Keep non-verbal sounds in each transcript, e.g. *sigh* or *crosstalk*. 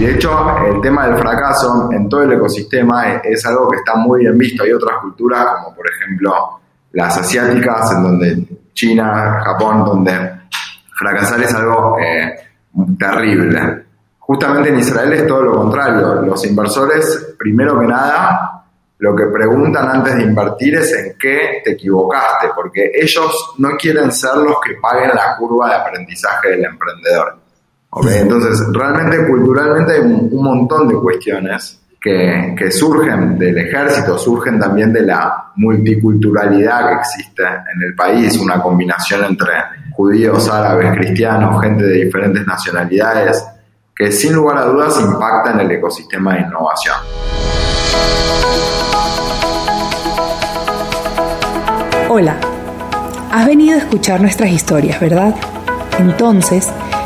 Y de hecho, el tema del fracaso en todo el ecosistema es, algo que está muy bien visto. Hay otras culturas, como por ejemplo las asiáticas, en donde China, Japón, donde fracasar es algo eh, terrible. Justamente en Israel es todo lo contrario. Los inversores, primero que nada, lo que preguntan antes de invertir es en qué te equivocaste, porque ellos no quieren ser los que paguen la curva de aprendizaje del emprendedor. Entonces, realmente culturalmente hay un, montón de cuestiones que, que, surgen del ejército, surgen también de la multiculturalidad que existe en el país, una combinación entre judíos, árabes, cristianos, gente de diferentes nacionalidades, que sin lugar a dudas impacta en el ecosistema de innovación. Hola, has venido a escuchar nuestras historias, ¿verdad? Entonces,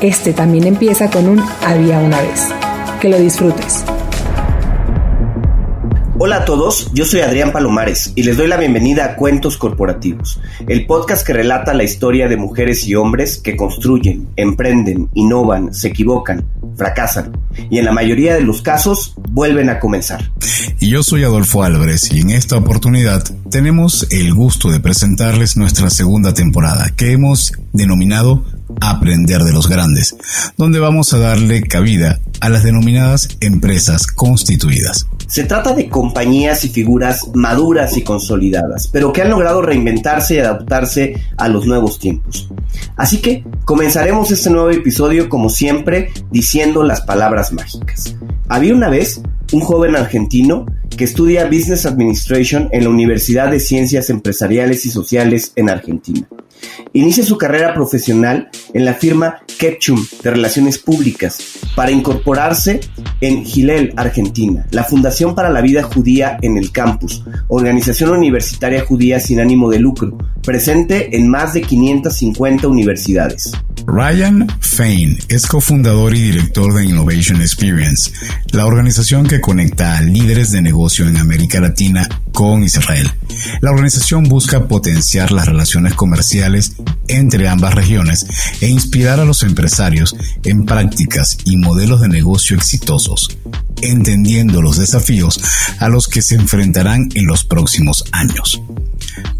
este también empieza con un había una vez. Que lo disfrutes. Hola a todos, yo soy Adrián Palomares y les doy la bienvenida a Cuentos Corporativos, el podcast que relata la historia de mujeres y hombres que construyen, emprenden, innovan, se equivocan, fracasan y en la mayoría de los casos vuelven a comenzar. Y yo soy Adolfo Álvarez y en esta oportunidad tenemos el gusto de presentarles nuestra segunda temporada que hemos denominado Aprender de los Grandes, donde vamos a darle cabida a las denominadas empresas constituidas. Se trata de compañías y figuras maduras y consolidadas, pero que han logrado reinventarse y adaptarse a los nuevos tiempos. Así que comenzaremos este nuevo episodio como siempre diciendo las palabras mágicas. Había una vez un joven argentino que estudia Business Administration en la Universidad de Ciencias Empresariales y Sociales en Argentina. Inicia su carrera profesional en la firma Ketchum de Relaciones Públicas para incorporarse en Gilel, Argentina, la Fundación para la Vida Judía en el Campus, organización universitaria judía sin ánimo de lucro, presente en más de 550 universidades. Ryan Fain es cofundador y director de Innovation Experience, la organización que conecta a líderes de negocio en América Latina con Israel. La organización busca potenciar las relaciones comerciales entre ambas regiones e inspirar a los empresarios en prácticas y modelos de negocio exitosos, entendiendo los desafíos a los que se enfrentarán en los próximos años.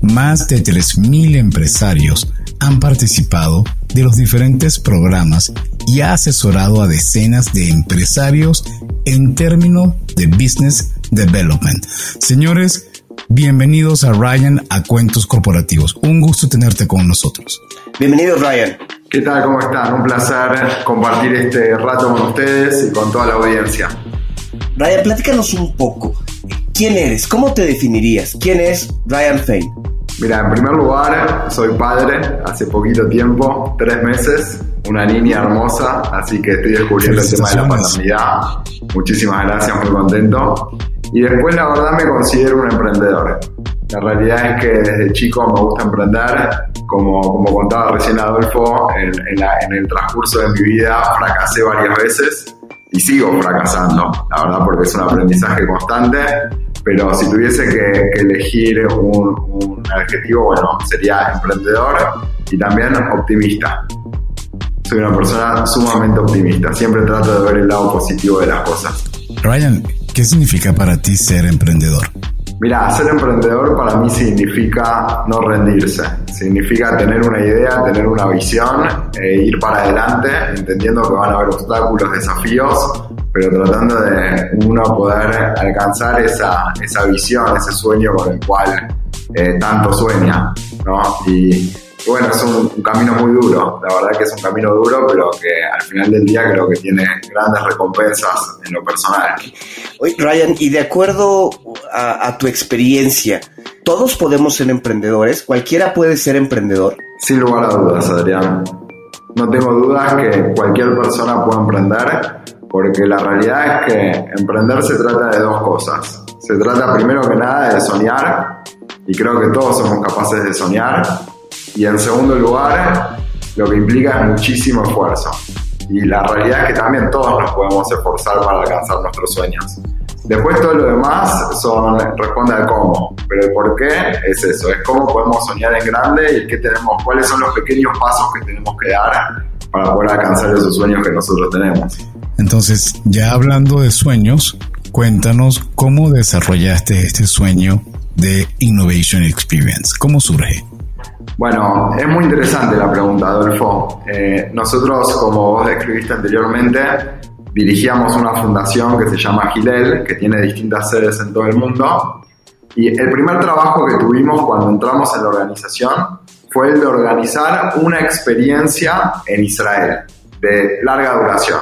Más de 3.000 empresarios han participado de los diferentes programas y ha asesorado a decenas de empresarios en términos de business development. Señores, bienvenidos a Ryan a Cuentos Corporativos. Un gusto tenerte con nosotros. Bienvenido Ryan. ¿Qué tal? ¿Cómo están? Un placer compartir este rato con ustedes y con toda la audiencia. Ryan, platícanos un poco. ¿Quién eres? ¿Cómo te definirías? ¿Quién es Ryan Fain? Mira, en primer lugar, soy padre hace poquito tiempo, tres meses, una niña hermosa, así que estoy descubriendo el tema de la paternidad. Muchísimas gracias, muy contento. Y después, la verdad, me considero un emprendedor. La realidad es que desde chico me gusta emprender. Como, como contaba recién Adolfo, en, en el transcurso de mi vida fracasé varias veces y sigo fracasando, la verdad, porque es un aprendizaje constante pero si tuviese que, elegir un, adjetivo, bueno, sería emprendedor y también optimista. Soy una persona sumamente optimista, siempre trato de ver el lado positivo de las cosas. Ryan, ¿qué significa para ti ser emprendedor? Mira, ser emprendedor para mí significa no rendirse, significa tener una idea, tener una visión, e ir para adelante, entendiendo que van a haber obstáculos, desafíos, pero tratando de uno poder alcanzar esa, esa visión, ese sueño con el cual eh, tanto sueña, ¿no? Y, bueno, es un, camino muy duro, la verdad que es un camino duro, pero que al final del día creo que tiene grandes recompensas en lo personal. Oye, Ryan, y de acuerdo a, a tu experiencia, ¿todos podemos ser emprendedores? ¿Cualquiera puede ser emprendedor? Sin lugar a dudas, Adrián. No tengo dudas que cualquier persona puede emprender porque la realidad es que emprender se trata de dos cosas. Se trata primero que nada de soñar, y creo que todos somos capaces de soñar, y en segundo lugar, lo que implica es muchísimo esfuerzo. Y la realidad es que también todos nos podemos esforzar para alcanzar nuestros sueños. Después todo lo demás son, responde al cómo, pero el por qué es eso, es cómo podemos soñar en grande y qué tenemos, cuáles son los pequeños pasos que tenemos que dar para poder alcanzar esos sueños que nosotros tenemos. Entonces, ya hablando de sueños, cuéntanos cómo desarrollaste este sueño de Innovation Experience, ¿cómo surge? Bueno, es muy interesante la pregunta, Adolfo. Eh, nosotros, como vos describiste anteriormente, dirigíamos una fundación que se llama Gilel, que tiene distintas sedes en todo el mundo. Y el primer trabajo que tuvimos cuando entramos en la organización fue el de organizar una experiencia en Israel de larga duración.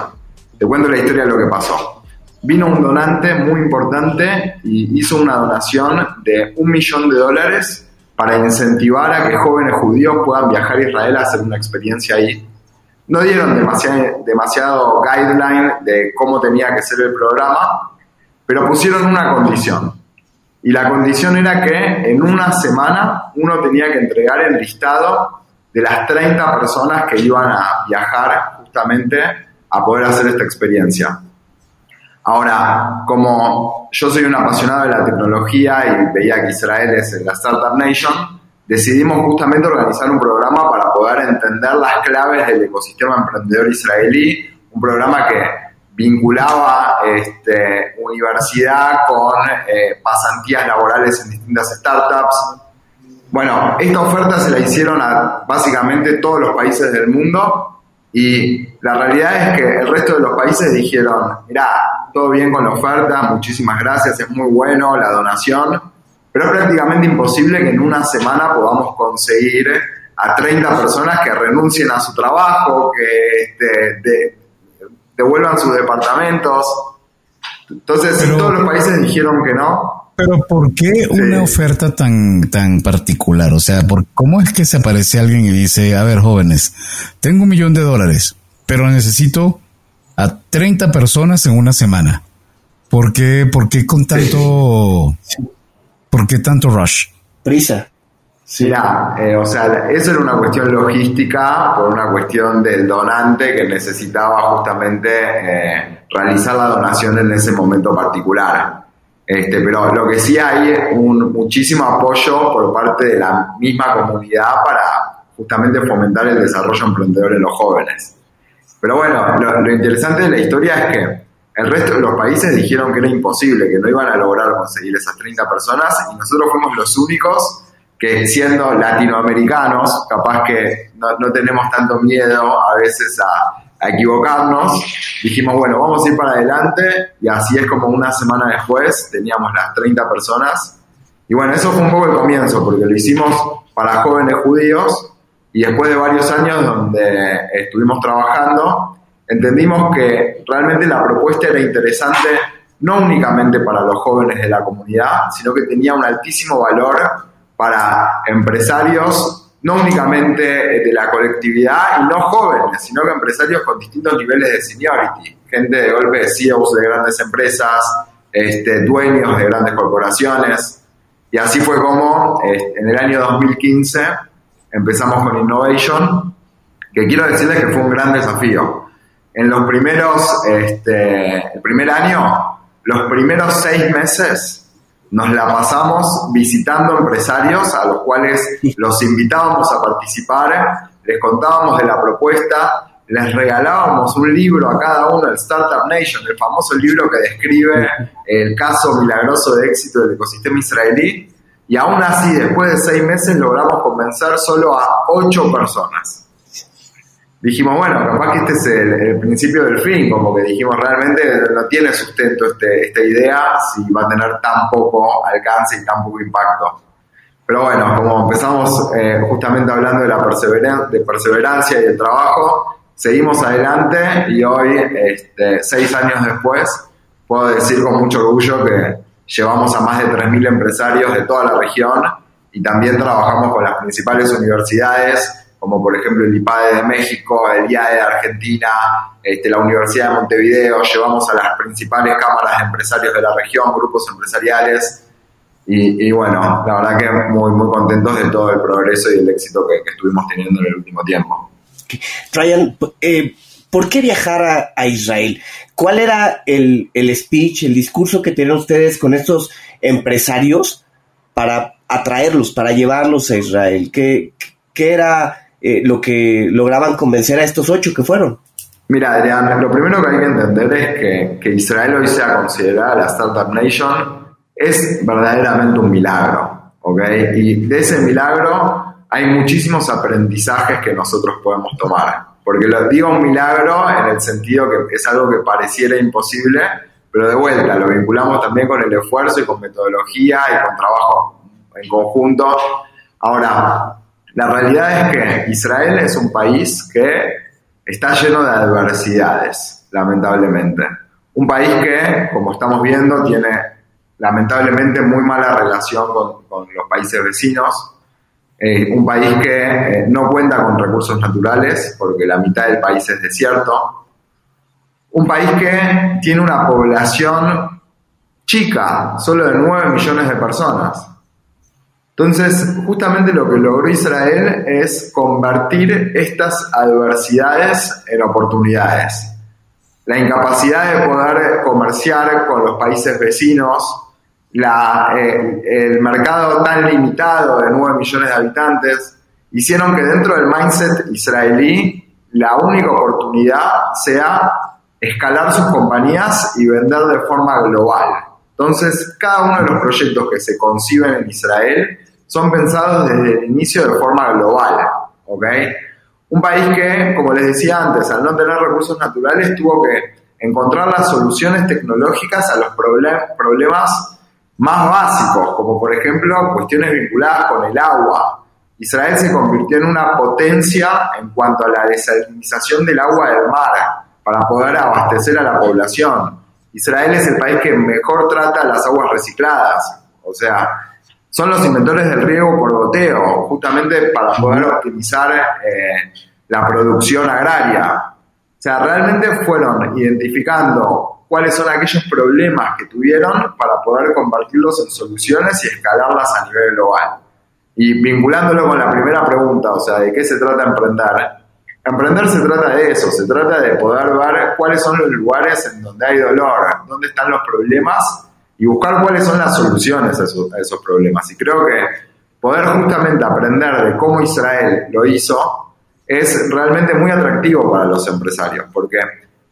Te cuento la historia de lo que pasó. Vino un donante muy importante y hizo una donación de un millón de dólares para incentivar a que jóvenes judíos puedan viajar a Israel a hacer una experiencia ahí. No dieron demasiado, demasiado guideline de cómo tenía que ser el programa, pero pusieron una condición. Y la condición era que en una semana uno tenía que entregar el listado de las 30 personas que iban a viajar justamente a poder hacer esta experiencia. Ahora, como yo soy un apasionado de la tecnología y veía que Israel es la Startup Nation, decidimos justamente organizar un programa para poder entender las claves del ecosistema emprendedor israelí, un programa que vinculaba este, universidad con eh, pasantías laborales en distintas startups. Bueno, esta oferta se la hicieron a básicamente todos los países del mundo y la realidad es que el resto de los países dijeron, mira, todo bien con la oferta, muchísimas gracias, es muy bueno la donación, pero es prácticamente imposible que en una semana podamos conseguir a 30 personas que renuncien a su trabajo, que este, devuelvan sus departamentos. Entonces, todos los países dijeron que no, pero ¿por qué una oferta tan, tan particular? O sea, ¿por, ¿cómo es que se aparece alguien y dice, a ver, jóvenes, tengo un millón de dólares, pero necesito a 30 personas en una semana? ¿Por qué, por qué con tanto, por qué tanto rush? Prisa. Sí, eh, o sea, eso era una cuestión logística por una cuestión del donante que necesitaba justamente eh, realizar la donación en ese momento particular. Este, pero lo que sí hay es un muchísimo apoyo por parte de la misma comunidad para justamente fomentar el desarrollo emprendedor en los jóvenes. Pero bueno, lo, interesante de la historia es que el resto de los países dijeron que era imposible, que no iban a lograr conseguir esas 30 personas y nosotros fuimos los únicos que siendo latinoamericanos, capaz que no, no tenemos tanto miedo a veces a, a equivocarnos, dijimos, bueno, vamos a ir para adelante y así es como una semana después teníamos las 30 personas. Y bueno, eso fue un poco el comienzo, porque lo hicimos para jóvenes judíos y después de varios años donde estuvimos trabajando, entendimos que realmente la propuesta era interesante no únicamente para los jóvenes de la comunidad, sino que tenía un altísimo valor para empresarios no únicamente de la colectividad y no jóvenes, sino que empresarios con distintos niveles de seniority, gente de golpe de CEOs de grandes empresas, este, dueños de grandes corporaciones. Y así fue como este, en el año 2015 empezamos con Innovation, que quiero decirles que fue un gran desafío. En los primeros, este, el primer año, los primeros seis meses, nos la pasamos visitando empresarios a los cuales los invitábamos a participar, les contábamos de la propuesta, les regalábamos un libro a cada uno, el Startup Nation, el famoso libro que describe el caso milagroso de éxito del ecosistema israelí, y aún así, después de seis meses, logramos convencer solo a ocho personas dijimos, bueno, capaz que este es el, principio del fin, como que dijimos, realmente no tiene sustento este, esta idea si va a tener tan poco alcance y tan poco impacto. Pero bueno, como empezamos eh, justamente hablando de la de perseverancia y el trabajo, seguimos adelante y hoy, este, seis años después, puedo decir con mucho orgullo que llevamos a más de 3.000 empresarios de toda la región y también trabajamos con las principales universidades como por ejemplo el IPADE de México, el IAE de Argentina, este, la Universidad de Montevideo, llevamos a las principales cámaras de empresarios de la región, grupos empresariales, y, bueno, la verdad que muy, muy contentos de todo el progreso y el éxito que, estuvimos teniendo en el último tiempo. Ryan, eh, ¿por qué viajar a, Israel? ¿Cuál era el, el, speech, el discurso que tenían ustedes con estos empresarios para atraerlos, para llevarlos a Israel? ¿Qué, qué era eh, lo que lograban convencer a estos ocho que fueron? Mira, Adrián, lo primero que hay que entender es que, que Israel hoy sea considerada la Startup Nation es verdaderamente un milagro, ¿ok? Y de ese milagro hay muchísimos aprendizajes que nosotros podemos tomar. Porque lo digo un milagro en el sentido que es algo que pareciera imposible, pero de vuelta lo vinculamos también con el esfuerzo y con metodología y con trabajo en conjunto. Ahora, la realidad es que Israel es un país que está lleno de adversidades, lamentablemente. Un país que, como estamos viendo, tiene lamentablemente muy mala relación con, los países vecinos. Eh, un país que eh, no cuenta con recursos naturales porque la mitad del país es desierto. Un país que tiene una población chica, solo de 9 millones de personas. Entonces, justamente lo que logró Israel es convertir estas adversidades en oportunidades. La incapacidad de poder comerciar con los países vecinos, eh, el mercado tan limitado de 9 millones de habitantes, hicieron que dentro del mindset israelí la única oportunidad sea escalar sus compañías y vender de forma global. Entonces, cada uno de los proyectos que se conciben en Israel son pensados desde el inicio de forma global. Un país que, como les decía antes, al no tener recursos naturales, tuvo que encontrar las soluciones tecnológicas a los problemas más básicos, como por ejemplo cuestiones vinculadas con el agua. Israel se convirtió en una potencia en cuanto a la desalinización del agua del mar para poder abastecer a la población. Israel es el país que mejor trata las aguas recicladas, o sea, son los inventores del riego por goteo, justamente para poder optimizar eh, la producción agraria. O sea, realmente fueron identificando cuáles son aquellos problemas que tuvieron para poder convertirlos en soluciones y escalarlas a nivel global. Y vinculándolo con la primera pregunta, o sea, ¿de qué se trata emprender? Emprender se trata de eso, se trata de poder ver cuáles son los lugares en donde hay dolor, dónde están los problemas y buscar cuáles son las soluciones a esos, a esos problemas. Y creo que poder justamente aprender de cómo Israel lo hizo es realmente muy atractivo para los empresarios, porque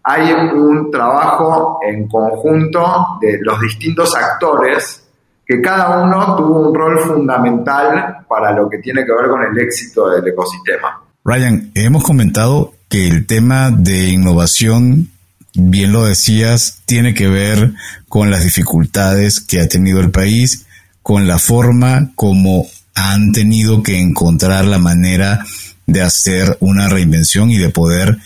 hay un trabajo en conjunto de los distintos actores que cada uno tuvo un rol fundamental para lo que tiene que ver con el éxito del ecosistema. Ryan, hemos comentado que el tema de innovación, bien lo decías, tiene que ver con las dificultades que ha tenido el país, con la forma como han tenido que encontrar la manera de hacer una reinvención y de poder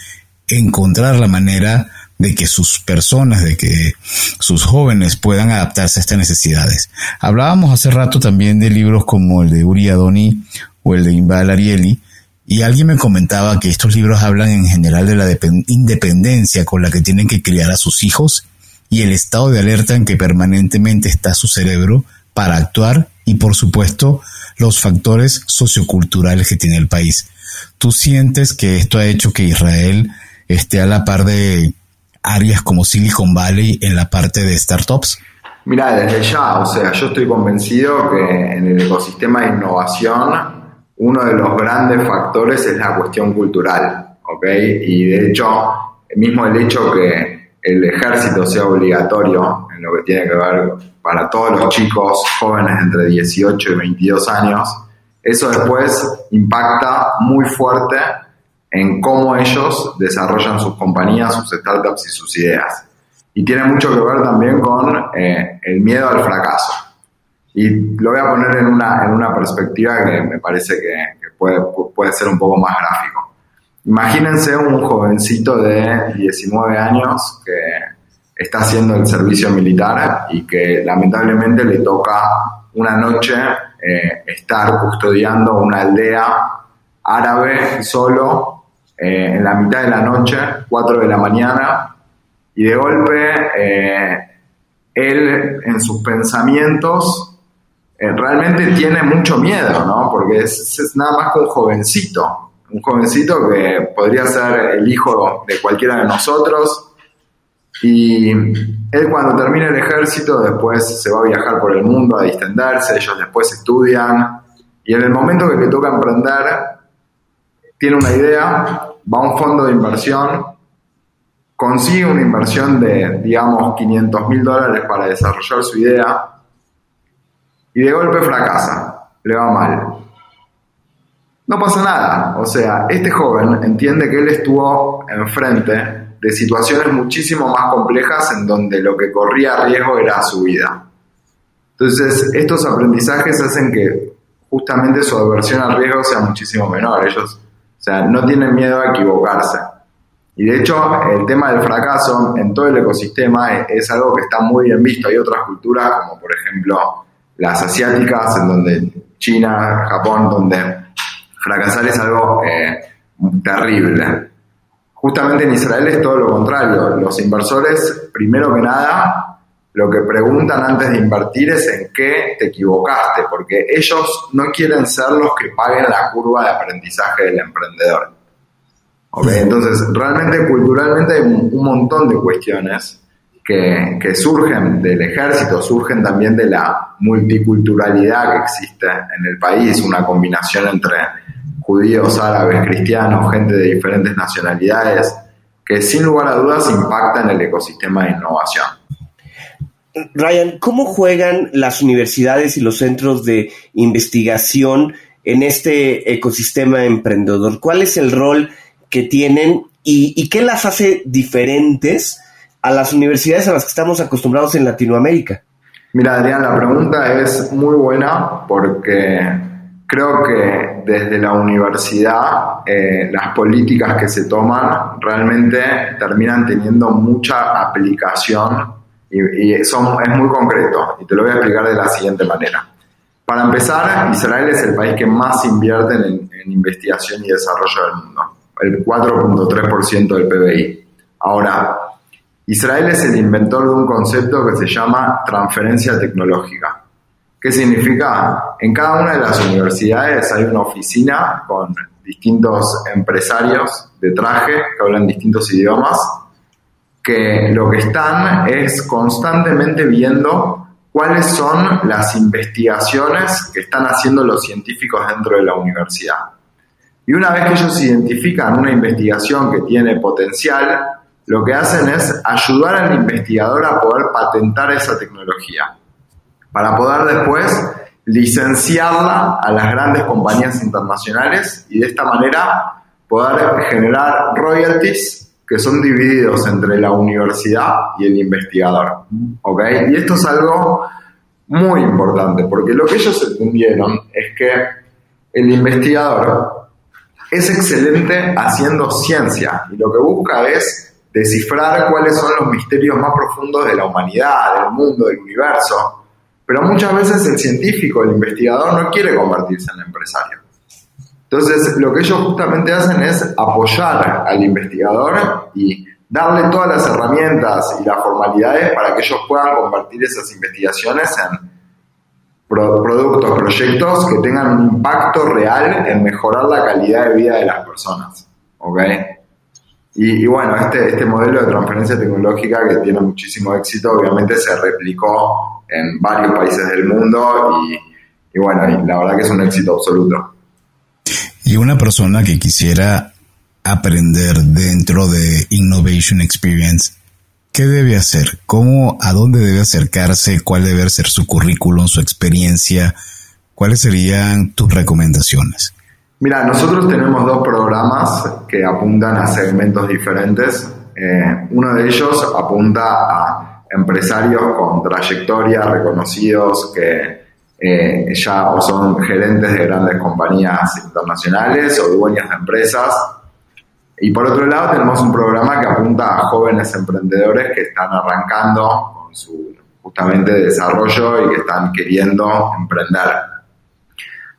encontrar la manera de que sus personas, de que sus jóvenes puedan adaptarse a estas necesidades. Hablábamos hace rato también de libros como el de Uri Adoni o el de Imbal Arieli, y alguien me comentaba que estos libros hablan en general de la independencia con la que tienen que criar a sus hijos y el estado de alerta en que permanentemente está su cerebro para actuar y por supuesto los factores socioculturales que tiene el país. ¿Tú sientes que esto ha hecho que Israel esté a la par de áreas como Silicon Valley en la parte de startups? Mira, desde ya, o sea, yo estoy convencido que en el ecosistema de innovación uno de los grandes factores es la cuestión cultural, ¿ok? Y de hecho, mismo el hecho que el ejército sea obligatorio en lo que tiene que ver para todos los chicos jóvenes entre 18 y 22 años, eso después impacta muy fuerte en cómo ellos desarrollan sus compañías, sus startups y sus ideas. Y tiene mucho que ver también con eh, el miedo al fracaso. Y lo voy a poner en una, en una perspectiva que me parece que, puede, puede ser un poco más gráfico. Imagínense un jovencito de 19 años que está haciendo el servicio militar y que lamentablemente le toca una noche eh, estar custodiando una aldea árabe solo eh, en la mitad de la noche, 4 de la mañana, y de golpe eh, él en sus pensamientos realmente tiene mucho miedo, ¿no? Porque es, nada más que un jovencito, un jovencito que podría ser el hijo de cualquiera de nosotros. Y él cuando termina el ejército después se va a viajar por el mundo a distenderse, ellos después estudian y en el momento que le toca emprender tiene una idea, va a un fondo de inversión, consigue una inversión de digamos 500 mil dólares para desarrollar su idea y de golpe fracasa, le va mal. No pasa nada, o sea, este joven entiende que él estuvo enfrente de situaciones muchísimo más complejas en donde lo que corría riesgo era su vida. Entonces, estos aprendizajes hacen que justamente su aversión al riesgo sea muchísimo menor. Ellos, o sea, no tienen miedo a equivocarse. Y de hecho, el tema del fracaso en todo el ecosistema es, algo que está muy bien visto. Hay otras culturas, como por ejemplo las asiáticas, en donde China, Japón, donde fracasar es algo eh, terrible. Justamente en Israel es todo lo contrario. Los inversores, primero que nada, lo que preguntan antes de invertir es en qué te equivocaste, porque ellos no quieren ser los que paguen la curva de aprendizaje del emprendedor. Entonces, realmente culturalmente hay un montón de cuestiones que, surgen del ejército, surgen también de la multiculturalidad que existe en el país, una combinación entre judíos, árabes, cristianos, gente de diferentes nacionalidades, que sin lugar a dudas impacta en el ecosistema de innovación. Ryan, ¿cómo juegan las universidades y los centros de investigación en este ecosistema emprendedor? ¿Cuál es el rol que tienen y, qué las hace diferentes a las universidades a las que estamos acostumbrados en Latinoamérica? Mira, Adrián, la pregunta es muy buena porque creo que desde la universidad eh, las políticas que se toman realmente terminan teniendo mucha aplicación y, es muy concreto y te lo voy a explicar de la siguiente manera. Para empezar, Israel es el país que más invierte en, en investigación y desarrollo del mundo, el 4.3% del PBI. Ahora, Israel es el inventor de un concepto que se llama transferencia tecnológica. ¿Qué significa? En cada una de las universidades hay una oficina con distintos empresarios de traje que hablan distintos idiomas, que lo que están es constantemente viendo cuáles son las investigaciones que están haciendo los científicos dentro de la universidad. Y una vez que ellos identifican una investigación que tiene potencial, lo que hacen es ayudar al investigador a poder patentar esa tecnología, para poder después licenciarla a las grandes compañías internacionales y de esta manera poder generar royalties que son divididos entre la universidad y el investigador. Y esto es algo muy importante, porque lo que ellos entendieron es que el investigador es excelente haciendo ciencia y lo que busca es descifrar cuáles son los misterios más profundos de la humanidad, del mundo, del universo. Pero muchas veces el científico, el investigador, no quiere convertirse en empresario. Entonces, lo que ellos justamente hacen es apoyar al investigador y darle todas las herramientas y las formalidades para que ellos puedan convertir esas investigaciones en productos, proyectos que tengan un impacto real en mejorar la calidad de vida de las personas. ¿ok?, y, bueno, este, este modelo de transferencia tecnológica que tiene muchísimo éxito, obviamente se replicó en varios países del mundo y, bueno, la verdad que es un éxito absoluto. Y una persona que quisiera aprender dentro de Innovation Experience, ¿qué debe hacer? ¿Cómo, a dónde debe acercarse? ¿Cuál debe ser su currículum, su experiencia? ¿Cuáles serían tus recomendaciones? Mira, nosotros tenemos dos programas que apuntan a segmentos diferentes. Eh, uno de ellos apunta a empresarios con trayectoria, reconocidos, que eh, ya o son gerentes de grandes compañías internacionales o dueños de empresas. Y por otro lado tenemos un programa que apunta a jóvenes emprendedores que están arrancando con su justamente desarrollo y que están queriendo emprender.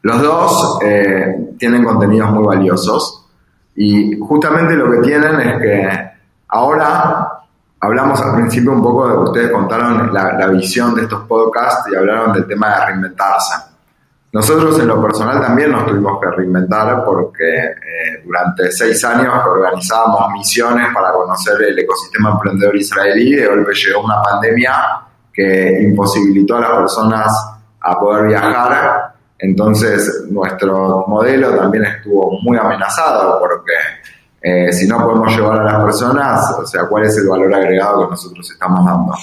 Los dos eh, tienen contenidos muy valiosos y justamente lo que tienen es que ahora hablamos al principio un poco de ustedes contaron la, la visión de estos podcasts y hablaron del tema de reinventarse. Nosotros en lo personal también nos tuvimos que reinventar porque eh, durante seis años organizábamos misiones para conocer el ecosistema emprendedor israelí y de golpe llegó una pandemia que imposibilitó a las personas a poder viajar. Entonces nuestro modelo también estuvo muy amenazado porque eh, si no podemos llevar a las personas, o sea, cuál es el valor agregado que nosotros estamos dando.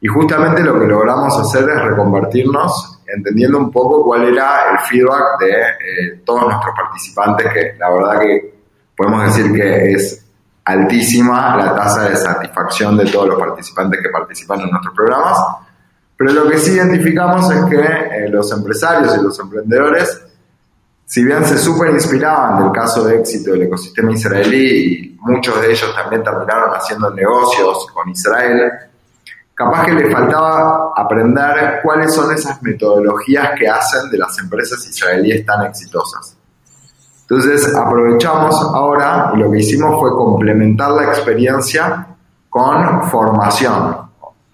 Y justamente lo que logramos hacer es reconvertirnos entendiendo un poco cuál era el feedback de eh, todos nuestros participantes, que la verdad que podemos decir que es altísima la tasa de satisfacción de todos los participantes que participan en nuestros programas. Pero lo que sí identificamos es que eh, los empresarios y los emprendedores, si bien se súper inspiraban del caso de éxito del ecosistema israelí y muchos de ellos también terminaron haciendo negocios con Israel, capaz que le faltaba aprender cuáles son esas metodologías que hacen de las empresas israelíes tan exitosas. Entonces aprovechamos ahora y lo que hicimos fue complementar la experiencia con formación.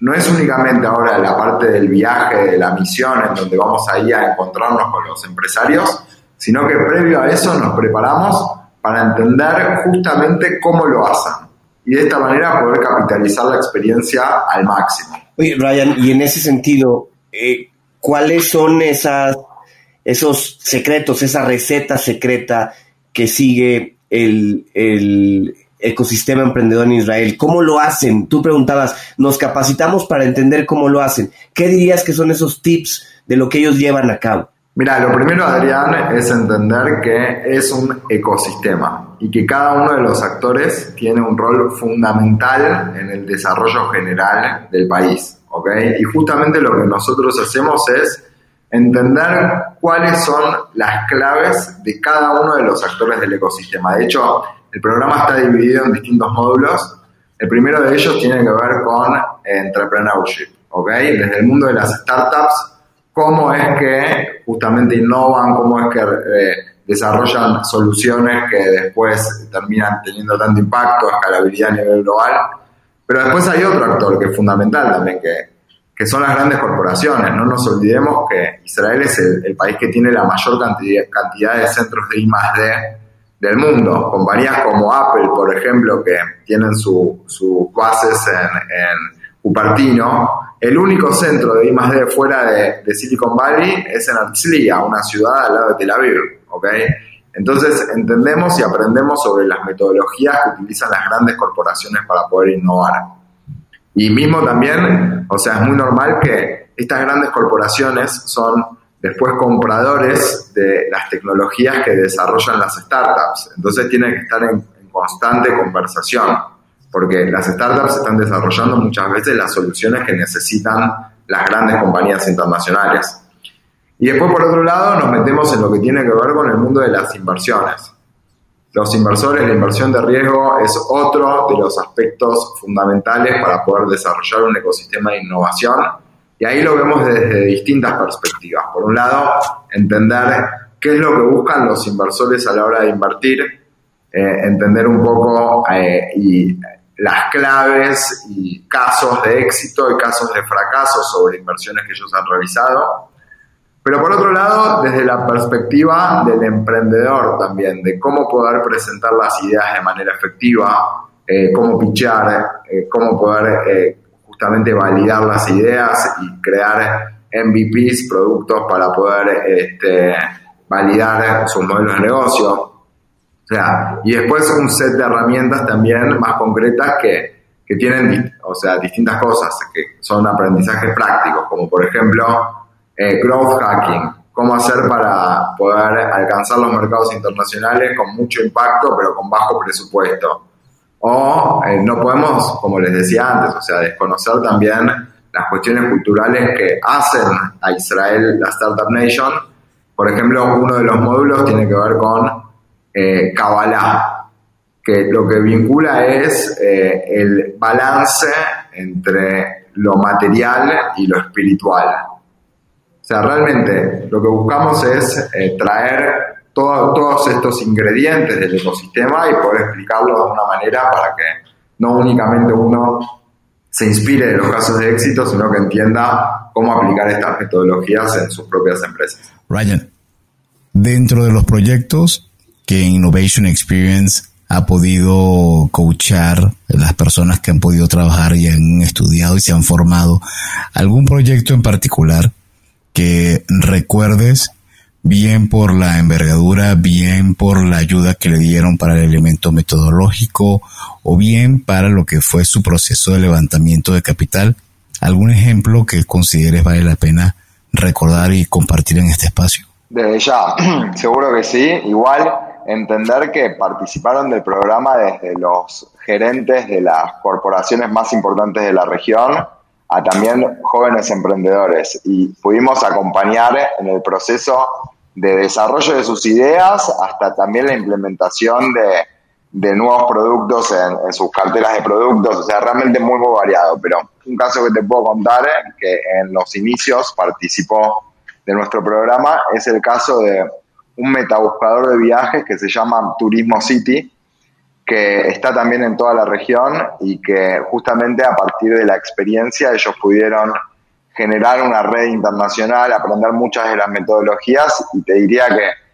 No es únicamente ahora la parte del viaje, de la misión, en donde vamos ahí a encontrarnos con los empresarios, sino que previo a eso nos preparamos para entender justamente cómo lo hacen y de esta manera poder capitalizar la experiencia al máximo. Oye, Ryan, y en ese sentido, eh, ¿cuáles son esas, esos secretos, esa receta secreta que sigue el, el ecosistema emprendedor en Israel? ¿Cómo lo hacen? Tú preguntabas, nos capacitamos para entender cómo lo hacen. ¿Qué dirías que son esos tips de lo que ellos llevan a cabo? Mira, lo primero, Adrián, es entender que es un ecosistema y que cada uno de los actores tiene un rol fundamental en el desarrollo general del país. ¿ok? Y justamente lo que nosotros hacemos es entender cuáles son las claves de cada uno de los actores del ecosistema. De hecho, el programa está dividido en distintos módulos. El primero de ellos tiene que ver con entrepreneurship. ¿ok? Desde el mundo de las startups cómo es que justamente innovan, cómo es que eh, desarrollan soluciones que después terminan teniendo tanto impacto, escalabilidad a nivel global. Pero después hay otro actor que es fundamental también, que, que son las grandes corporaciones. No nos olvidemos que Israel es el, país que tiene la mayor cantidad, cantidad de centros de I del mundo. Compañías como Apple, por ejemplo, que tienen sus bases en, en Cupertino, el único centro de I+.D. fuera de, Silicon Valley es en Herzliya, una ciudad al lado de Tel Aviv. Entonces entendemos y aprendemos sobre las metodologías que utilizan las grandes corporaciones para poder innovar. Y mismo también, o sea, es muy normal que estas grandes corporaciones son después compradores de las tecnologías que desarrollan las startups. Entonces tienen que estar en constante conversación porque las startups están desarrollando muchas veces las soluciones que necesitan las grandes compañías internacionales. Y después, por otro lado, nos metemos en lo que tiene que ver con el mundo de las inversiones. Los inversores, la inversión de riesgo es otro de los aspectos fundamentales para poder desarrollar un ecosistema de innovación. Y ahí lo vemos desde distintas perspectivas. Por un lado, entender qué es lo que buscan los inversores a la hora de invertir, eh, entender un poco eh, y las claves y casos de éxito y casos de fracaso sobre inversiones que ellos han realizado. Pero por otro lado, desde la perspectiva del emprendedor también, de cómo poder presentar las ideas de manera efectiva, eh, cómo pichar, eh, cómo poder eh, justamente validar las ideas y crear MVPs, productos para poder este, validar sus modelos de negocio. O sea, y después un set de herramientas también más concretas que, que tienen o sea, distintas cosas, que son aprendizajes prácticos, como por ejemplo eh, growth hacking, cómo hacer para poder alcanzar los mercados internacionales con mucho impacto pero con bajo presupuesto. O eh, no podemos, como les decía antes, o sea, desconocer también las cuestiones culturales que hacen a Israel la Startup Nation. Por ejemplo, uno de los módulos tiene que ver con eh, Kabbalah, que lo que vincula es eh, el balance entre lo material y lo espiritual. O sea, realmente lo que buscamos es traer todos estos ingredientes del ecosistema y poder explicarlo de una manera para que no únicamente uno se inspire de los casos de éxito, sino que entienda cómo aplicar estas metodologías en sus propias empresas. Ryan, dentro de los proyectos que Innovation Experience ha podido coachar las personas que han podido trabajar y han estudiado y se han formado, ¿algún proyecto en particular que recuerdes bien por la envergadura, bien por la ayuda que le dieron para el elemento metodológico o bien para lo que fue su proceso de levantamiento de capital. ¿Algún ejemplo que consideres vale la pena recordar y compartir en este espacio? Desde ya, *clears throat* seguro que sí. Igual entender que participaron del programa desde los gerentes de las corporaciones más importantes de la región a también jóvenes emprendedores y pudimos acompañar en el proceso de desarrollo de sus ideas hasta también la implementación de, nuevos productos en, sus carteras de productos, o sea, realmente muy, muy variado. Pero un caso que te puedo contar, que en los inicios participó de nuestro programa, es el caso de un metabuscador de viajes que se llama Turismo City, que está también en toda la región y que justamente a partir de la experiencia ellos pudieron generar una red internacional, aprender muchas de las metodologías y te diría que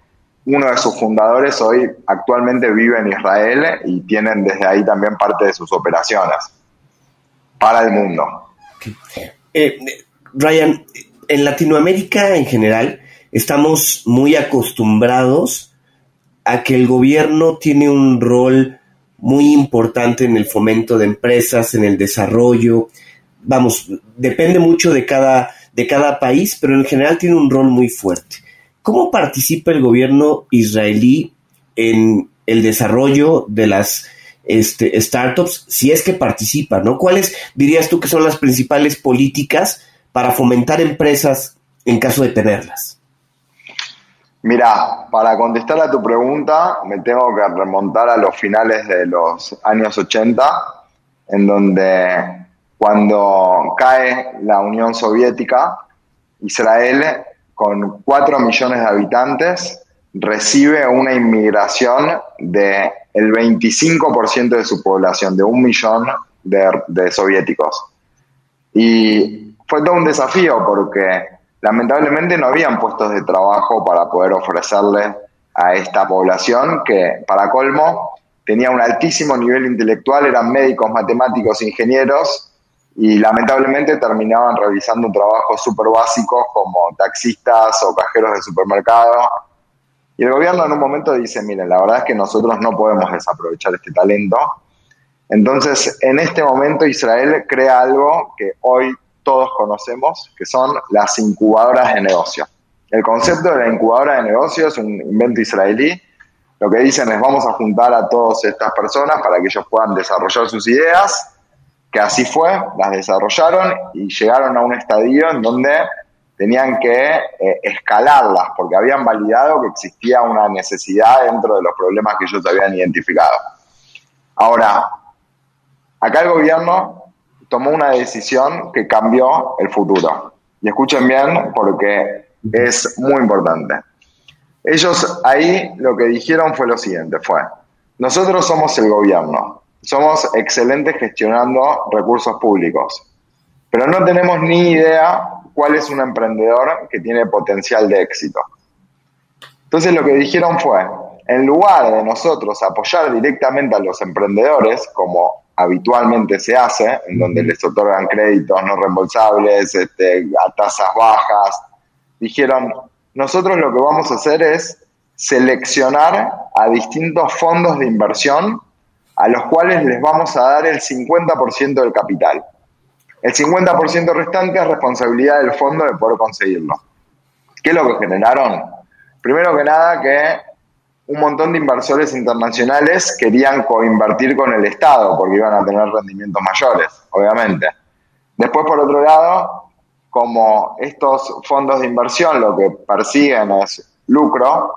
uno de sus fundadores hoy actualmente vive en Israel y tienen desde ahí también parte de sus operaciones para el mundo. Eh, Ryan, en Latinoamérica en general estamos muy acostumbrados a que el gobierno tiene un rol muy importante en el fomento de empresas, en el desarrollo, vamos, depende mucho de cada, de cada país, pero en general tiene un rol muy fuerte. ¿Cómo participa el gobierno israelí en el desarrollo de las este, startups, si es que participa, ¿no? ¿Cuáles dirías tú que son las principales políticas para fomentar empresas en caso de tenerlas? Mira, para contestar a tu pregunta, me tengo que remontar a los finales de los años 80, en donde cuando cae la Unión Soviética, Israel, con 4 millones de habitantes, recibe una inmigración del el 25% de su población, de un millón de, soviéticos. Y fue todo un desafío porque lamentablemente no habían puestos de trabajo para poder ofrecerle a esta población que, para colmo, tenía un altísimo nivel intelectual, eran médicos, matemáticos, ingenieros, y lamentablemente terminaban realizando trabajos súper básicos como taxistas o cajeros de supermercado. Y el gobierno en un momento dice, miren, la verdad es que nosotros no podemos desaprovechar este talento. Entonces, en este momento Israel crea algo que hoy todos conocemos, que son las incubadoras de negocio. El concepto de la incubadora de negocio es un invento israelí. Lo que dicen es vamos a juntar a todas estas personas para que ellos puedan desarrollar sus ideas que así fue, las desarrollaron y llegaron a un estadio en donde tenían que eh, escalarlas porque habían validado que existía una necesidad dentro de los problemas que ellos habían identificado. Ahora, acá el gobierno tomó una decisión que cambió el futuro. Y escuchen bien porque es muy importante. Ellos ahí lo que dijeron fue lo siguiente, fue, nosotros somos el gobierno, somos excelentes gestionando recursos públicos, pero no tenemos ni idea cuál es un emprendedor que tiene potencial de éxito. Entonces lo que dijeron fue, en lugar de nosotros apoyar directamente a los emprendedores, como habitualmente se hace, en donde les otorgan créditos no reembolsables, este, a tasas bajas, dijeron, nosotros lo que vamos a hacer es seleccionar a distintos fondos de inversión a los cuales les vamos a dar el 50% del capital. El 50% restante es responsabilidad del fondo de poder conseguirlo. ¿Qué es lo que generaron? Primero que nada que un montón de inversores internacionales querían coinvertir con el Estado porque iban a tener rendimientos mayores, obviamente. Después, por otro lado, como estos fondos de inversión lo que persiguen es lucro,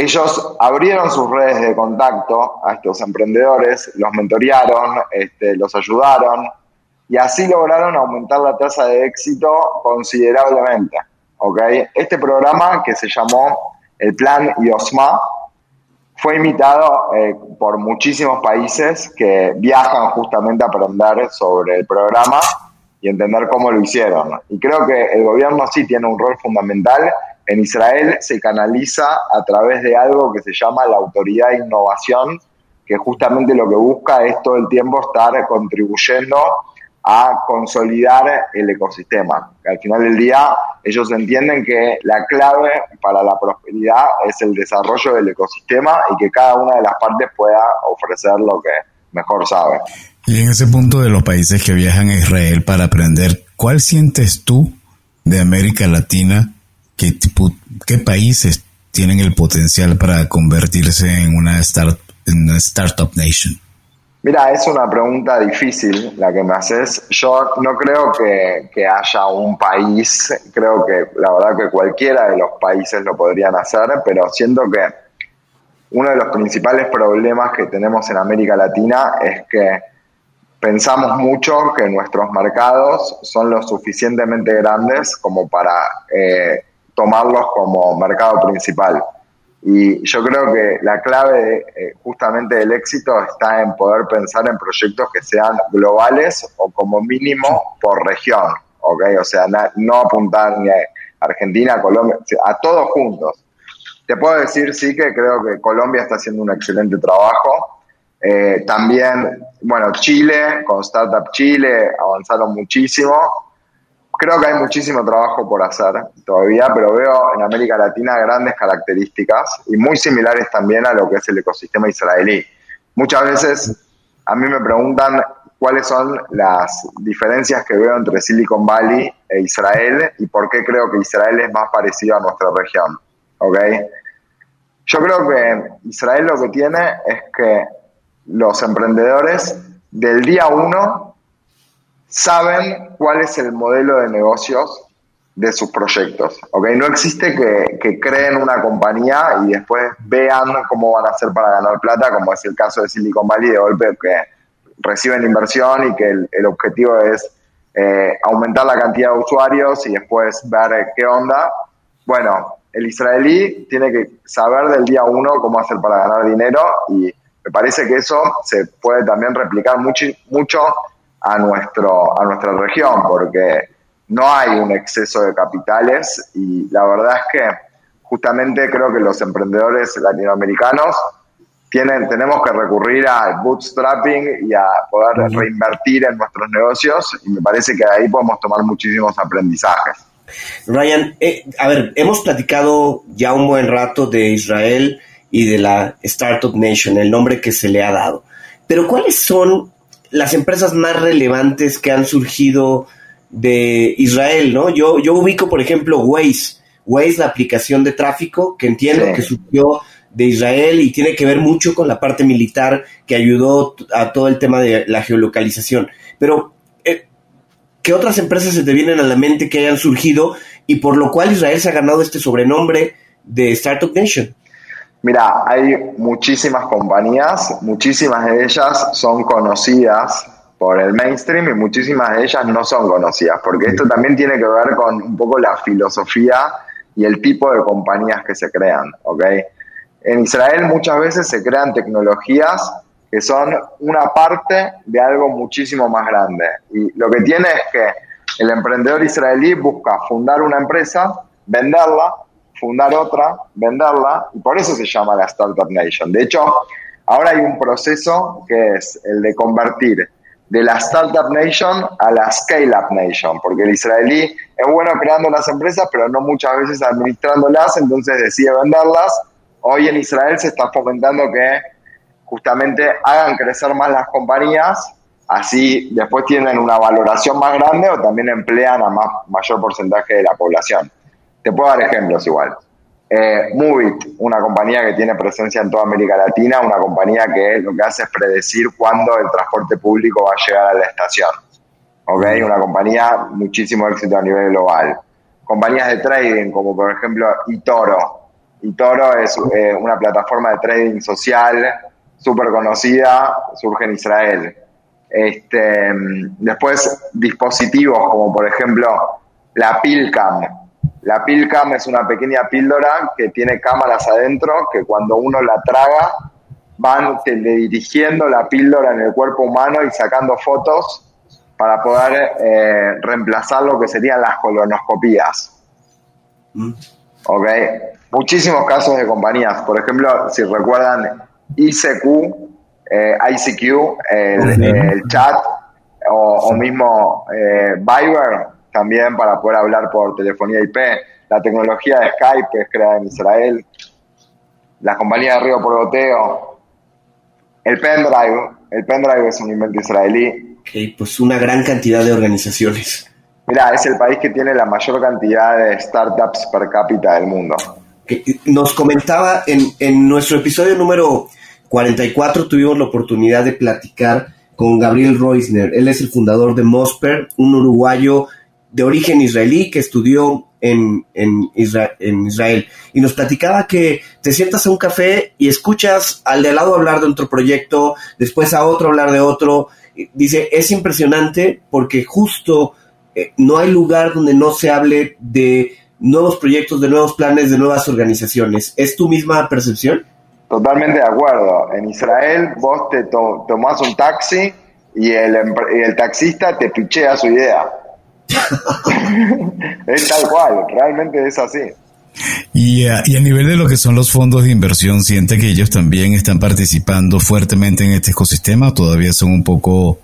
ellos abrieron sus redes de contacto a estos emprendedores, los mentorearon, este, los ayudaron y así lograron aumentar la tasa de éxito considerablemente. ¿ok? Este programa que se llamó el Plan IOSMA fue imitado eh, por muchísimos países que viajan justamente a aprender sobre el programa y entender cómo lo hicieron. Y creo que el gobierno sí tiene un rol fundamental. En Israel se canaliza a través de algo que se llama la Autoridad de Innovación, que justamente lo que busca es todo el tiempo estar contribuyendo a consolidar el ecosistema. Al final del día, ellos entienden que la clave para la prosperidad es el desarrollo del ecosistema y que cada una de las partes pueda ofrecer lo que mejor sabe. Y en ese punto de los países que viajan a Israel para aprender, ¿cuál sientes tú de América Latina? ¿Qué, países tienen el potencial para convertirse en una, start, en una startup nation? Mira, es una pregunta difícil la que me haces. Yo no creo que, que, haya un país, creo que la verdad que cualquiera de los países lo podrían hacer, pero siento que uno de los principales problemas que tenemos en América Latina es que pensamos mucho que nuestros mercados son lo suficientemente grandes como para eh, tomarlos como mercado principal. Y yo creo que la clave eh, justamente del éxito está en poder pensar en proyectos que sean globales o como mínimo por región, ¿ok? O sea, no apuntar ni a Argentina, Colombia, a todos juntos. Te puedo decir, sí, que creo que Colombia está haciendo un excelente trabajo. Eh, también, bueno, Chile, con Startup Chile, avanzaron muchísimo creo que hay muchísimo trabajo por hacer todavía, pero veo en América Latina grandes características y muy similares también a lo que es el ecosistema israelí. Muchas veces a mí me preguntan cuáles son las diferencias que veo entre Silicon Valley e Israel y por qué creo que Israel es más parecido a nuestra región. ¿okay? Yo creo que Israel lo que tiene es que los emprendedores del día uno saben cuál es el modelo de negocios de sus proyectos. ¿okay? No existe que, creen una compañía y después vean cómo van a hacer para ganar plata, como es el caso de Silicon Valley de golpe que reciben inversión y que el, objetivo es eh, aumentar la cantidad de usuarios y después ver qué onda. Bueno, el israelí tiene que saber del día uno cómo hacer para ganar dinero y me parece que eso se puede también replicar mucho, mucho a, nuestro, a nuestra región, porque no hay un exceso de capitales y la verdad es que justamente creo que los emprendedores latinoamericanos tienen, tenemos que recurrir al bootstrapping y a poder reinvertir en nuestros negocios y me parece que ahí podemos tomar muchísimos aprendizajes. Ryan, eh, a ver, hemos platicado ya un buen rato de Israel y de la Startup Nation, el nombre que se le ha dado, pero ¿cuáles son las empresas más relevantes que han surgido de Israel, ¿no? Yo, yo ubico, por ejemplo, Waze. Waze, la aplicación de tráfico, que entiendo que surgió de Israel y tiene que ver mucho con la parte militar que ayudó a todo el tema de la geolocalización. Pero, eh, ¿qué otras empresas se te vienen a la mente que hayan surgido y por lo cual Israel se ha ganado este sobrenombre de Startup Nation? Mira, hay muchísimas compañías, muchísimas de ellas son conocidas por el mainstream y muchísimas de ellas no son conocidas, porque esto también tiene que ver con un poco la filosofía y el tipo de compañías que se crean, ¿ok? En Israel muchas veces se crean tecnologías que son una parte de algo muchísimo más grande. Y lo que tiene es que el emprendedor israelí busca fundar una empresa, venderla, fundar otra, venderla, y por eso se llama la Startup Nation. De hecho, ahora hay un proceso que es el de convertir de la Startup Nation a la Scale Up Nation, porque el israelí es bueno creando las empresas, pero no muchas veces administrándolas, entonces decide venderlas. Hoy en Israel se está fomentando que justamente hagan crecer más las compañías, así después tienen una valoración más grande o también emplean a más, mayor porcentaje de la población. Te puedo dar ejemplos igual. Eh, Movit, una compañía que tiene presencia en toda América Latina, una compañía que lo que hace es predecir cuándo el transporte público va a llegar a la estación. ¿Ok? Una compañía muchísimo éxito a nivel global. Compañías de trading, como por ejemplo eToro. eToro es eh, una plataforma de trading social súper conocida, surge en Israel. Este, después, dispositivos como por ejemplo la Pilcam, La Pilcam es una pequeña píldora que tiene cámaras adentro que cuando uno la traga van dirigiendo la píldora en el cuerpo humano y sacando fotos para poder eh, reemplazar lo que serían las colonoscopías. Mm. ¿Ok? Muchísimos casos de compañías. Por ejemplo, si recuerdan ICQ, eh, ICQ, el, chat o, mismo eh, Viber, también para poder hablar por telefonía IP. La tecnología de Skype es creada en Israel. La compañía de Río por Goteo. El pendrive. El pendrive es un invento israelí. Ok, pues una gran cantidad de organizaciones. Mira, es el país que tiene la mayor cantidad de startups per cápita del mundo. Nos comentaba en, en nuestro episodio número 44, tuvimos la oportunidad de platicar con Gabriel Reusner. Él es el fundador de Mosper, un uruguayo de origen israelí que estudió en, en, Israel. Y nos platicaba que te sientas a un café y escuchas al de al lado hablar de otro proyecto, después a otro hablar de otro. Dice, es impresionante porque justo eh, no hay lugar donde no se hable de nuevos proyectos, de nuevos planes, de nuevas organizaciones. ¿Es tu misma percepción? Totalmente de acuerdo. En Israel vos te tomás un taxi y el, y el taxista te pichea su idea. *laughs* es tal cual, realmente es así. Y a, y a, nivel de lo que son los fondos de inversión, ¿siente que ellos también están participando fuertemente en este ecosistema o todavía son un poco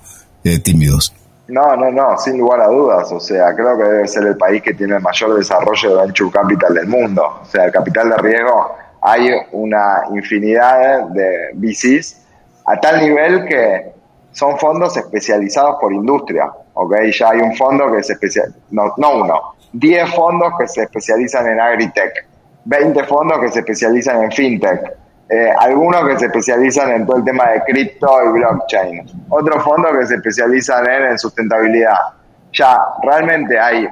eh, tímidos? No, no, no, sin lugar a dudas. O sea, creo que debe ser el país que tiene el mayor desarrollo de venture capital del mundo. O sea, el capital de riesgo, hay una infinidad de VCs a tal nivel que son fondos especializados por industria. ¿Ok? Ya hay un fondo que se especializa, no, no uno, 10 fondos que se especializan en agritech, 20 fondos que se especializan en fintech, eh, algunos que se especializan en todo el tema de cripto y blockchain, otros fondos que se especializan en, sustentabilidad. Ya realmente hay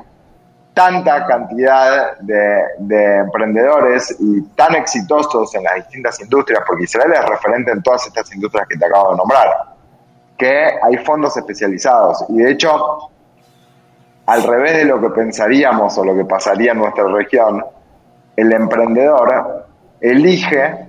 tanta cantidad de, de, emprendedores y tan exitosos en las distintas industrias, porque Israel es referente en todas estas industrias que te acabo de nombrar que hay fondos especializados. Y de hecho, al revés de lo que pensaríamos o lo que pasaría en nuestra región, el emprendedor elige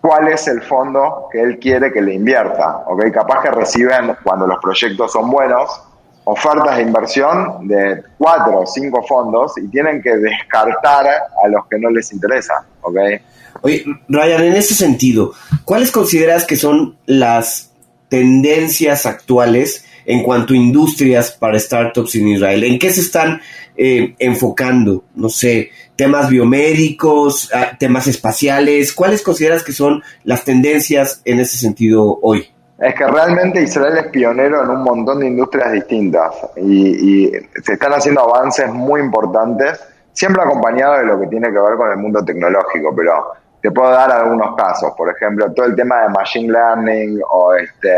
cuál es el fondo que él quiere que le invierta. ¿okay? Capaz que reciben, cuando los proyectos son buenos, ofertas de inversión de cuatro o cinco fondos y tienen que descartar a los que no les interesa. ¿okay? Oye, Ryan, en ese sentido, ¿cuáles consideras que son las tendencias actuales en cuanto a industrias para startups en Israel? ¿En qué se están eh, enfocando? No sé, temas biomédicos, ah, temas espaciales. ¿Cuáles consideras que son las tendencias en ese sentido hoy? Es que realmente Israel es pionero en un montón de industrias distintas y, y se están haciendo avances muy importantes, siempre acompañado de lo que tiene que ver con el mundo tecnológico, pero te puedo dar algunos casos, por ejemplo, todo el tema de machine learning o este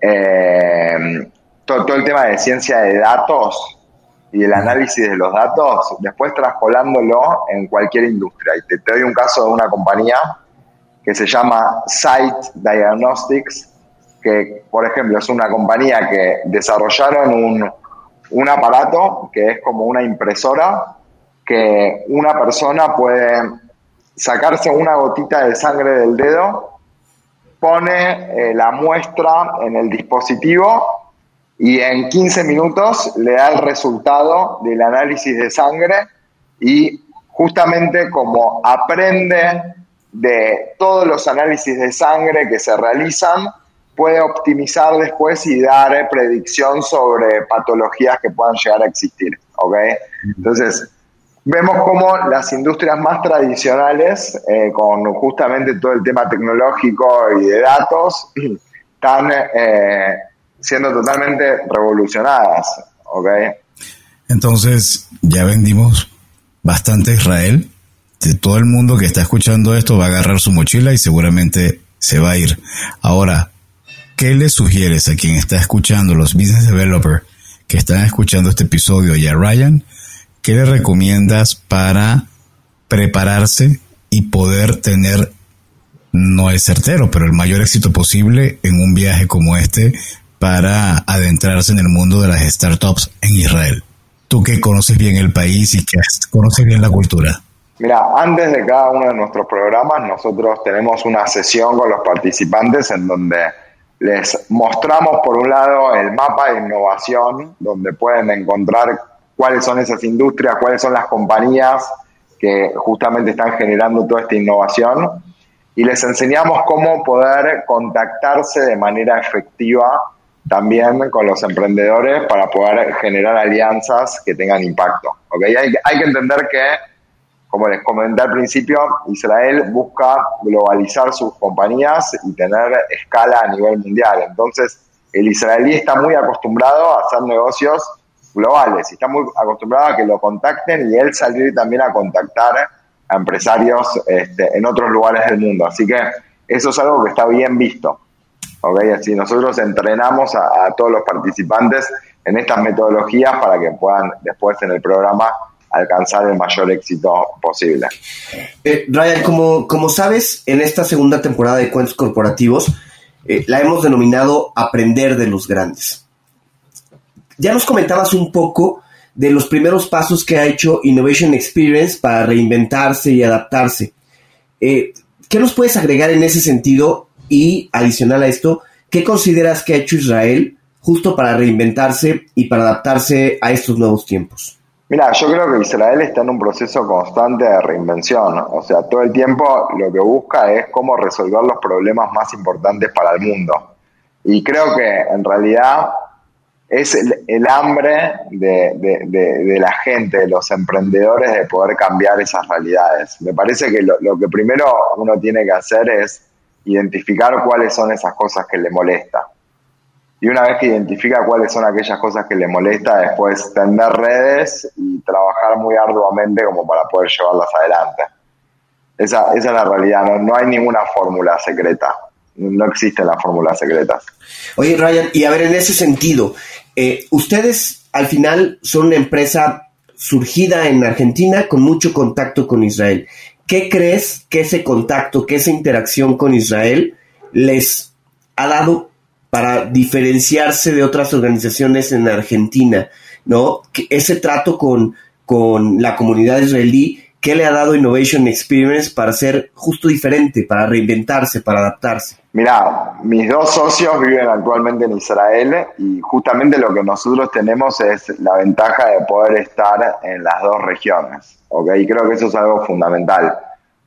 eh, todo, el tema de ciencia de datos y el análisis de los datos, después traspolándolo en cualquier industria. Y te, doy un caso de una compañía que se llama Site Diagnostics, que por ejemplo es una compañía que desarrollaron un, un aparato que es como una impresora que una persona puede sacarse una gotita de sangre del dedo, pone eh, la muestra en el dispositivo y en 15 minutos le da el resultado del análisis de sangre y justamente como aprende de todos los análisis de sangre que se realizan, puede optimizar después y dar predicción sobre patologías que puedan llegar a existir. Entonces, vemos como las industrias más tradicionales, eh, con justamente todo el tema tecnológico y de datos, están eh, siendo totalmente revolucionadas. ¿okay? Entonces, ya vendimos bastante Israel. De todo el mundo que está escuchando esto va a agarrar su mochila y seguramente se va a ir. Ahora, ¿qué le sugieres a quien está escuchando, los business developers que están escuchando este episodio y a Ryan? ¿Qué le recomiendas para prepararse y poder tener, no es certero, pero el mayor éxito posible en un viaje como este para adentrarse en el mundo de las startups en Israel? Tú que conoces bien el país y que conoces bien la cultura. Mira, antes de cada uno de nuestros programas, nosotros tenemos una sesión con los participantes en donde les mostramos, por un lado, el mapa de innovación, donde pueden encontrar cuáles son esas industrias, cuáles son las compañías que justamente están generando toda esta innovación y les enseñamos cómo poder contactarse de manera efectiva también con los emprendedores para poder generar alianzas que tengan impacto. ¿okay? Hay, hay que entender que, como les comenté al principio, Israel busca globalizar sus compañías y tener escala a nivel mundial. Entonces, el israelí está muy acostumbrado a hacer negocios globales y está muy acostumbrado a que lo contacten y él salir también a contactar a empresarios este, en otros lugares del mundo. Así que eso es algo que está bien visto. ¿okay? Así nosotros entrenamos a, todos los participantes en estas metodologías para que puedan después en el programa alcanzar el mayor éxito posible. Eh, Ryan, como, como sabes, en esta segunda temporada de Cuentos Corporativos eh, la hemos denominado Aprender de los Grandes. Ya nos comentabas un poco de los primeros pasos que ha hecho Innovation Experience para reinventarse y adaptarse. Eh, ¿Qué nos puedes agregar en ese sentido? Y adicional a esto, ¿qué consideras que ha hecho Israel justo para reinventarse y para adaptarse a estos nuevos tiempos? Mira, yo creo que Israel está en un proceso constante de reinvención. O sea, todo el tiempo lo que busca es cómo resolver los problemas más importantes para el mundo. Y creo que en realidad es el, hambre de, la gente, de los emprendedores, de poder cambiar esas realidades. Me parece que lo, que primero uno tiene que hacer es identificar cuáles son esas cosas que le molesta. Y una vez que identifica cuáles son aquellas cosas que le molesta, después tender redes y trabajar muy arduamente como para poder llevarlas adelante. Esa, esa es la realidad, no, no hay ninguna fórmula secreta no existen las fórmulas secretas. Oye, Ryan, y a ver, en ese sentido, eh, ustedes al final son una empresa surgida en Argentina con mucho contacto con Israel. ¿Qué crees que ese contacto, que esa interacción con Israel les ha dado para diferenciarse de otras organizaciones en Argentina? ¿No? Ese trato con, con la comunidad israelí ¿Qué le ha dado Innovation Experience para ser justo diferente, para reinventarse, para adaptarse? Mira, mis dos socios viven actualmente en Israel y justamente lo que nosotros tenemos es la ventaja de poder estar en las dos regiones. Y creo que eso es algo fundamental,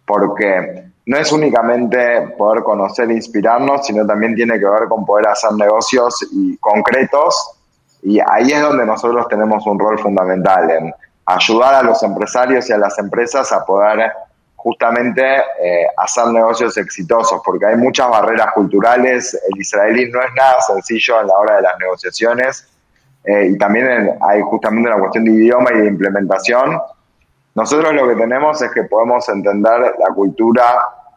porque no es únicamente poder conocer e inspirarnos, sino también tiene que ver con poder hacer negocios y concretos y ahí es donde nosotros tenemos un rol fundamental en ayudar a los empresarios y a las empresas a poder justamente eh, hacer negocios exitosos, porque hay muchas barreras culturales, el israelí no es nada sencillo en la hora de las negociaciones, eh, y también hay justamente una cuestión de idioma y de implementación. Nosotros lo que tenemos es que podemos entender la cultura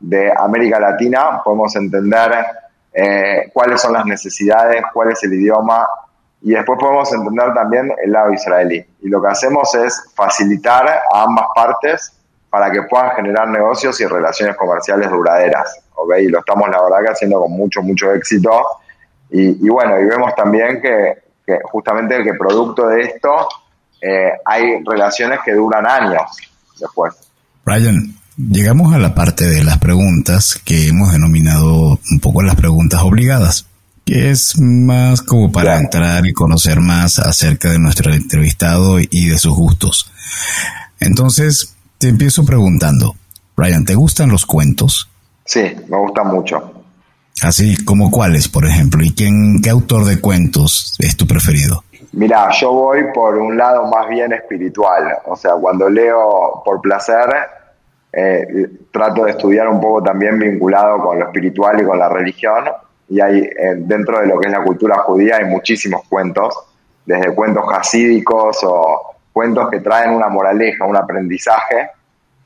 de América Latina, podemos entender eh, cuáles son las necesidades, cuál es el idioma, y después podemos entender también el lado israelí. Y lo que hacemos es facilitar a ambas partes para que puedan generar negocios y relaciones comerciales duraderas. Y lo estamos, la verdad, que haciendo con mucho, mucho éxito. Y, bueno, y vemos también que, justamente que producto de esto eh, hay relaciones que duran años después. Brian, llegamos a la parte de las preguntas que hemos denominado un poco las preguntas obligadas que es más como para entrar y conocer más acerca de nuestro entrevistado y de sus gustos. Entonces, te empiezo preguntando, Brian, ¿te gustan los cuentos? Sí, me gustan mucho. Así como cuáles, por ejemplo, y quién, qué autor de cuentos es tu preferido. Mira, yo voy por un lado más bien espiritual, o sea, cuando leo por placer, eh, trato de estudiar un poco también vinculado con lo espiritual y con la religión, y hay eh, dentro de lo que es la cultura judía hay muchísimos cuentos, desde cuentos hasídicos o cuentos que traen una moraleja, un aprendizaje.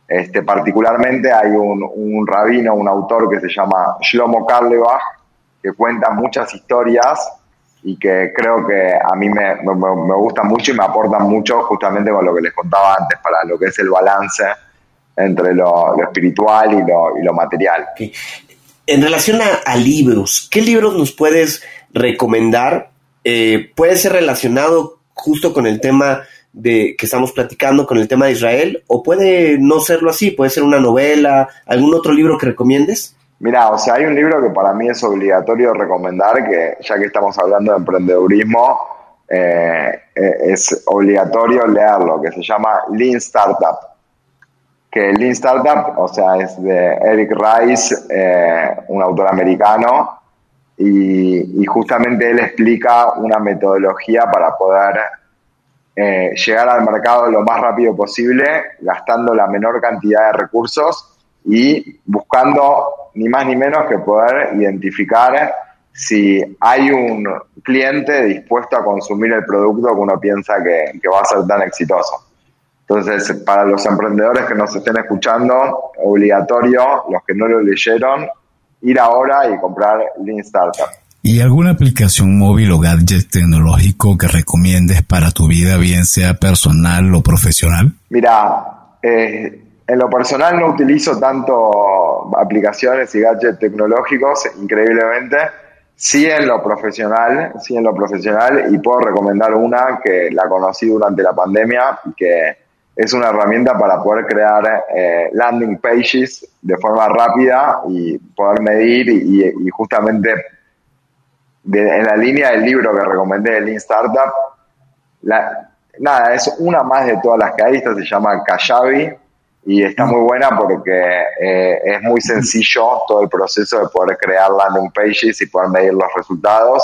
Este, particularmente hay un, un rabino, un autor que se llama Shlomo Karlebach, que cuenta muchas historias y que creo que a mí me, me, me, gustan mucho y me aportan mucho justamente con lo que les contaba antes, para lo que es el balance entre lo, lo espiritual y lo, y lo material. En relación a, libros, ¿qué libros nos puedes recomendar? Eh, puede ser relacionado justo con el tema de que estamos platicando con el tema de Israel, o puede no serlo así, puede ser una novela, algún otro libro que recomiendes. Mira, o sea, hay un libro que para mí es obligatorio recomendar, que ya que estamos hablando de emprendedurismo, eh, eh, es obligatorio leerlo, que se llama Lean Startup. Que Lean Startup, o sea, es de Eric Rice, eh, un autor americano, y, justamente él explica una metodología para poder llegar al mercado lo más rápido posible, gastando la menor cantidad de recursos y buscando ni más ni menos que poder identificar si hay un cliente dispuesto a consumir el producto que uno piensa que, va a ser tan exitoso. Entonces, para los emprendedores que nos estén escuchando, obligatorio, los que no lo leyeron, ir ahora y comprar Lean Startup. ¿Y alguna aplicación móvil o gadget tecnológico que recomiendes para tu vida, bien sea personal o profesional? Mira, eh, en lo personal no utilizo tanto aplicaciones y gadgets tecnológicos, increíblemente. Sí en lo profesional, sí en lo profesional y puedo recomendar una que la conocí durante la pandemia, que es una herramienta para poder crear eh, landing pages de forma rápida y poder medir y, justamente en la línea del libro que recomendé de Lean Startup, nada, es una más de todas las que hay, esta se llama Kajabi, y está muy buena porque eh, es muy sencillo todo el proceso de poder crear landing pages y poder medir los resultados.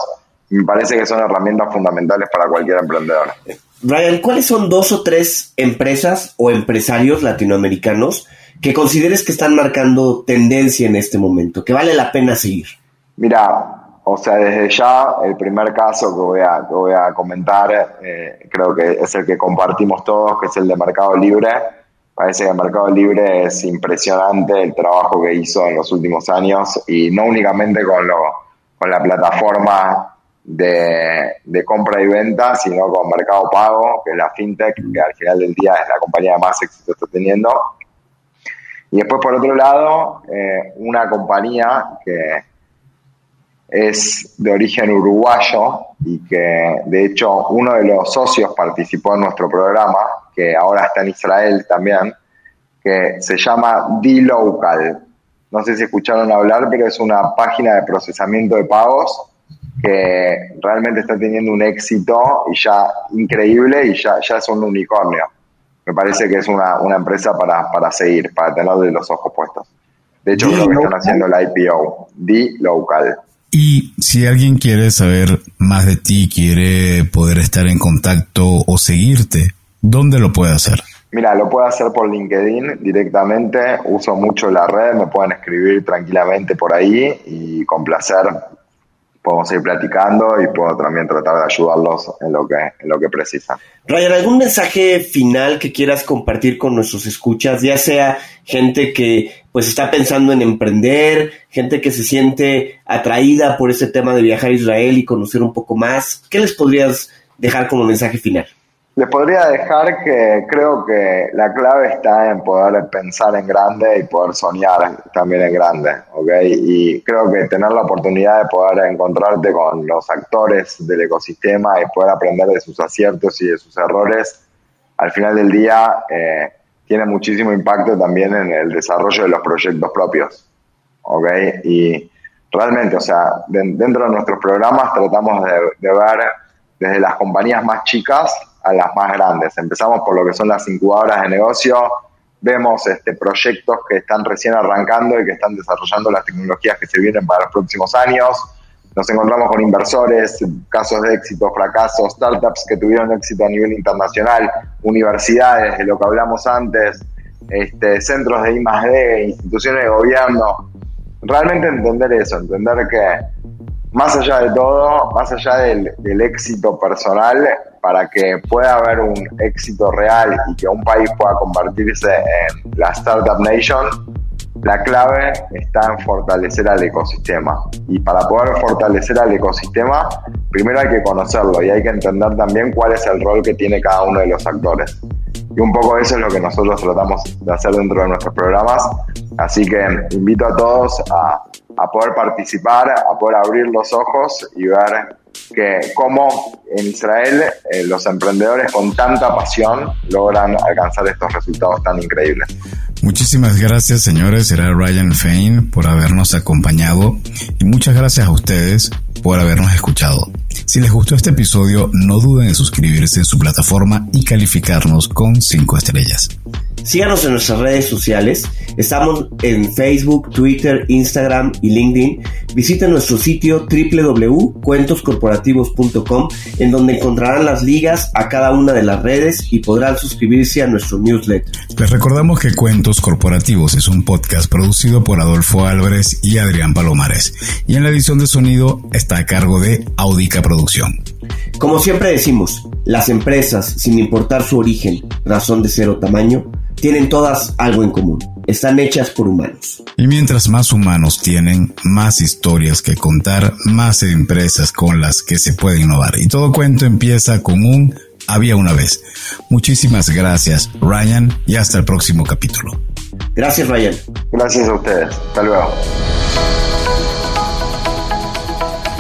me parece que son herramientas fundamentales para cualquier emprendedor. Ryan, ¿cuáles son dos o tres empresas o empresarios latinoamericanos que consideres que están marcando tendencia en este momento, que vale la pena seguir? Mira, o sea, desde ya el primer caso que voy a, voy a comentar, eh, creo que es el que compartimos todos, que es el de Mercado Libre Parece que Mercado Libre es impresionante el trabajo que hizo en los últimos años y no únicamente con, lo, con la plataforma de, compra y venta, sino con Mercado Pago, que es la fintech, que al final del día es la compañía más éxito está teniendo. Y después, por otro lado, eh, una compañía que es de origen uruguayo y que de hecho uno de los socios participó en nuestro programa, que ahora está en Israel también, que se llama D-Local. No sé si escucharon hablar, pero es una página de procesamiento de pagos que realmente está teniendo un éxito y ya increíble y ya, ya es un unicornio. Me parece que es una, empresa para, para seguir, para tenerle los ojos puestos. De hecho, creo que están haciendo la IPO, D-Local. Y si alguien quiere saber más de ti, quiere poder estar en contacto o seguirte, ¿dónde lo puede hacer? Mira, lo puede hacer por LinkedIn directamente. Uso mucho la red, me pueden escribir tranquilamente por ahí y con placer podemos ir platicando y puedo también tratar de ayudarlos en lo que, en lo que precisan. Ryan, ¿algún mensaje final que quieras compartir con nuestros escuchas? Ya sea gente que pues está pensando en emprender, gente que se siente atraída por ese tema de viajar a Israel y conocer un poco más. ¿Qué les podrías dejar como mensaje final? Les podría dejar que creo que la clave está en poder pensar en grande y poder soñar también en grande, ¿ok? Y creo que tener la oportunidad de poder encontrarte con los actores del ecosistema y poder aprender de sus aciertos y de sus errores, al final del día eh, tiene muchísimo impacto también en el desarrollo de los proyectos propios, ¿ok? Y realmente, o sea, dentro de nuestros programas tratamos de, de ver desde las compañías más chicas a las más grandes. Empezamos por lo que son las incubadoras de negocio, vemos este, proyectos que están recién arrancando y que están desarrollando las tecnologías que se vienen para los próximos años. Nos encontramos con inversores, casos de éxito, fracasos, startups que tuvieron éxito a nivel internacional, universidades, de lo que hablamos antes, este, centros de I+.D., instituciones de gobierno. Realmente entender eso, entender que más allá de todo, más allá del, éxito personal, para que pueda haber un éxito real y que un país pueda convertirse en la Startup Nation, la clave está en fortalecer al ecosistema. Y para poder fortalecer al ecosistema, primero hay que conocerlo y hay que entender también cuál es el rol que tiene cada uno de los actores. Y un poco eso es lo que nosotros tratamos de hacer dentro de nuestros programas. Así que invito a todos a, a poder participar, a poder abrir los ojos y ver que cómo en Israel eh, los emprendedores con tanta pasión logran alcanzar estos resultados tan increíbles. Muchísimas gracias, señores. Será Ryan Fain por habernos acompañado y muchas gracias a ustedes por habernos escuchado. Si les gustó este episodio, no duden en suscribirse en su plataforma y calificarnos con 5 estrellas. Síganos en nuestras redes sociales. Estamos en Facebook, Twitter, Instagram y LinkedIn. Visiten nuestro sitio www.cuentoscorporativos.com en donde encontrarán las ligas a cada una de las redes y podrán suscribirse a nuestro newsletter. Les recordamos que Cuentos Corporativos es un podcast producido por Adolfo Álvarez y Adrián Palomares y en la edición de sonido está a cargo de Audica Producción. Como siempre decimos, las empresas, sin importar su origen, razón de ser o tamaño, tienen todas algo en común. Están hechas por humanos. Y mientras más humanos tienen, más historias que contar, más empresas con las que se puede innovar. Y todo cuento empieza con un había una vez. Muchísimas gracias, Ryan, y hasta el próximo capítulo. Gracias, Ryan. Gracias a ustedes. Hasta luego.